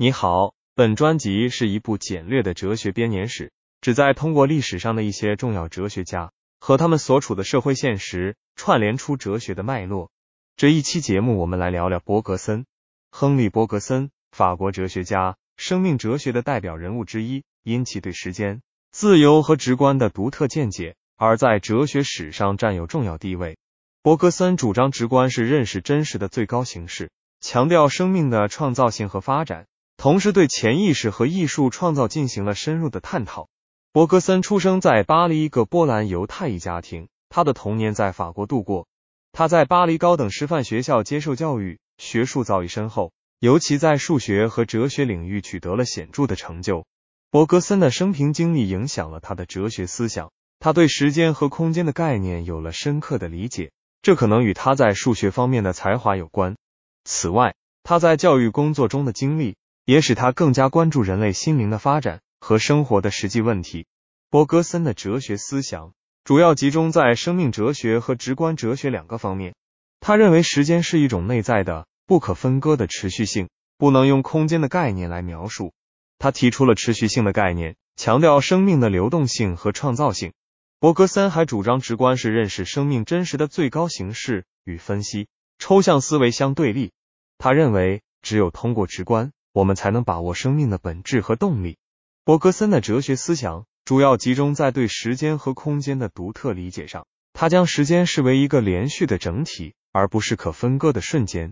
你好，本专辑是一部简略的哲学编年史，旨在通过历史上的一些重要哲学家和他们所处的社会现实，串联出哲学的脉络。这一期节目，我们来聊聊伯格森。亨利·伯格森，法国哲学家，生命哲学的代表人物之一，因其对时间、自由和直观的独特见解，而在哲学史上占有重要地位。伯格森主张直观是认识真实的最高形式，强调生命的创造性和发展。同时，对潜意识和艺术创造进行了深入的探讨。伯格森出生在巴黎一个波兰犹太裔家庭，他的童年在法国度过。他在巴黎高等师范学校接受教育，学术造诣深厚，尤其在数学和哲学领域取得了显著的成就。伯格森的生平经历影响了他的哲学思想，他对时间和空间的概念有了深刻的理解，这可能与他在数学方面的才华有关。此外，他在教育工作中的经历。也使他更加关注人类心灵的发展和生活的实际问题。伯格森的哲学思想主要集中在生命哲学和直观哲学两个方面。他认为时间是一种内在的、不可分割的持续性，不能用空间的概念来描述。他提出了持续性的概念，强调生命的流动性和创造性。伯格森还主张直观是认识生命真实的最高形式，与分析、抽象思维相对立。他认为，只有通过直观。我们才能把握生命的本质和动力。伯格森的哲学思想主要集中在对时间和空间的独特理解上。他将时间视为一个连续的整体，而不是可分割的瞬间。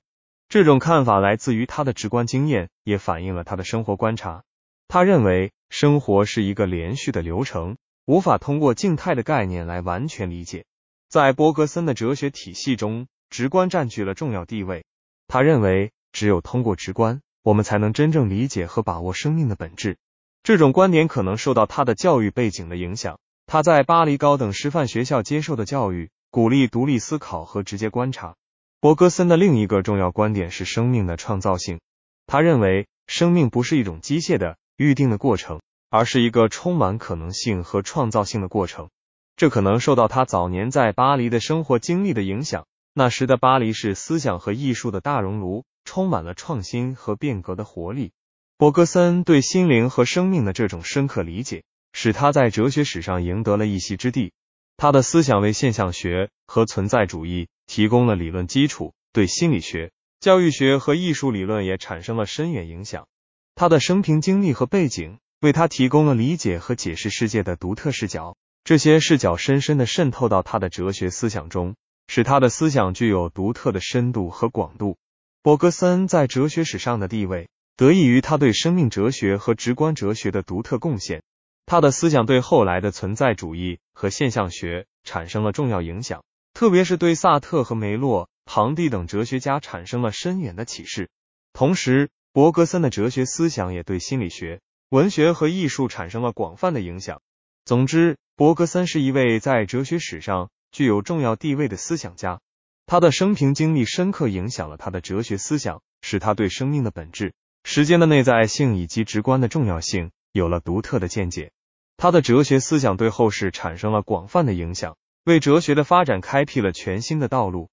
这种看法来自于他的直观经验，也反映了他的生活观察。他认为生活是一个连续的流程，无法通过静态的概念来完全理解。在伯格森的哲学体系中，直观占据了重要地位。他认为，只有通过直观。我们才能真正理解和把握生命的本质。这种观点可能受到他的教育背景的影响。他在巴黎高等师范学校接受的教育，鼓励独立思考和直接观察。伯格森的另一个重要观点是生命的创造性。他认为，生命不是一种机械的、预定的过程，而是一个充满可能性和创造性的过程。这可能受到他早年在巴黎的生活经历的影响。那时的巴黎是思想和艺术的大熔炉。充满了创新和变革的活力。伯格森对心灵和生命的这种深刻理解，使他在哲学史上赢得了一席之地。他的思想为现象学和存在主义提供了理论基础，对心理学、教育学和艺术理论也产生了深远影响。他的生平经历和背景为他提供了理解和解释世界的独特视角，这些视角深深的渗透到他的哲学思想中，使他的思想具有独特的深度和广度。伯格森在哲学史上的地位得益于他对生命哲学和直观哲学的独特贡献。他的思想对后来的存在主义和现象学产生了重要影响，特别是对萨特和梅洛、庞蒂等哲学家产生了深远的启示。同时，伯格森的哲学思想也对心理学、文学和艺术产生了广泛的影响。总之，伯格森是一位在哲学史上具有重要地位的思想家。他的生平经历深刻影响了他的哲学思想，使他对生命的本质、时间的内在性以及直观的重要性有了独特的见解。他的哲学思想对后世产生了广泛的影响，为哲学的发展开辟了全新的道路。